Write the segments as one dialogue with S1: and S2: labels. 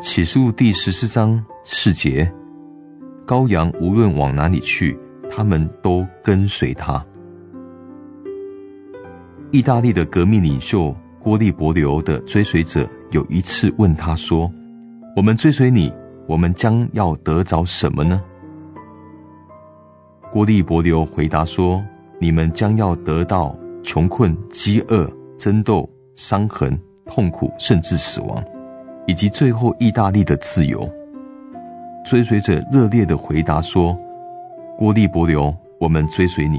S1: 起诉第十四章世杰羔羊无论往哪里去他们都跟随他。意大利的革命领袖郭利伯流的追随者有一次问他说我们追随你我们将要得着什么呢？郭利伯流回答说你们将要得到穷困饥饿争斗、伤痕、痛苦，甚至死亡。”以及最后意大利的自由，追随者热烈的回答说：“郭利伯流，我们追随你。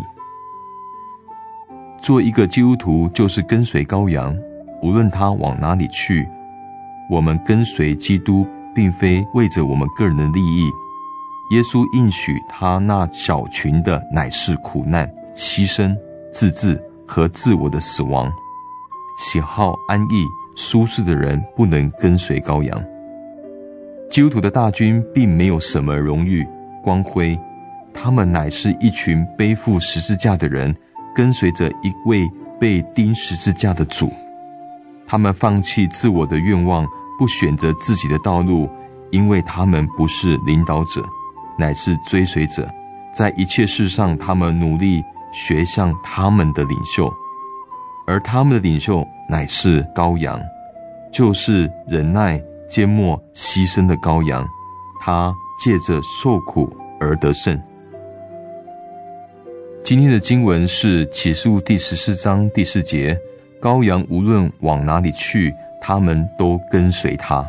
S1: 做一个基督徒就是跟随羔羊，无论他往哪里去，我们跟随基督，并非为着我们个人的利益。耶稣应许他那小群的乃是苦难、牺牲、自治和自我的死亡，喜好安逸。”舒适的人不能跟随羔羊。基督徒的大军并没有什么荣誉光辉，他们乃是一群背负十字架的人，跟随着一位被钉十字架的主。他们放弃自我的愿望，不选择自己的道路，因为他们不是领导者，乃是追随者。在一切事上，他们努力学像他们的领袖。而他们的领袖乃是羔羊，就是忍耐、缄默、牺牲的羔羊。他借着受苦而得胜。今天的经文是启示录第十四章第四节：羔羊无论往哪里去，他们都跟随他。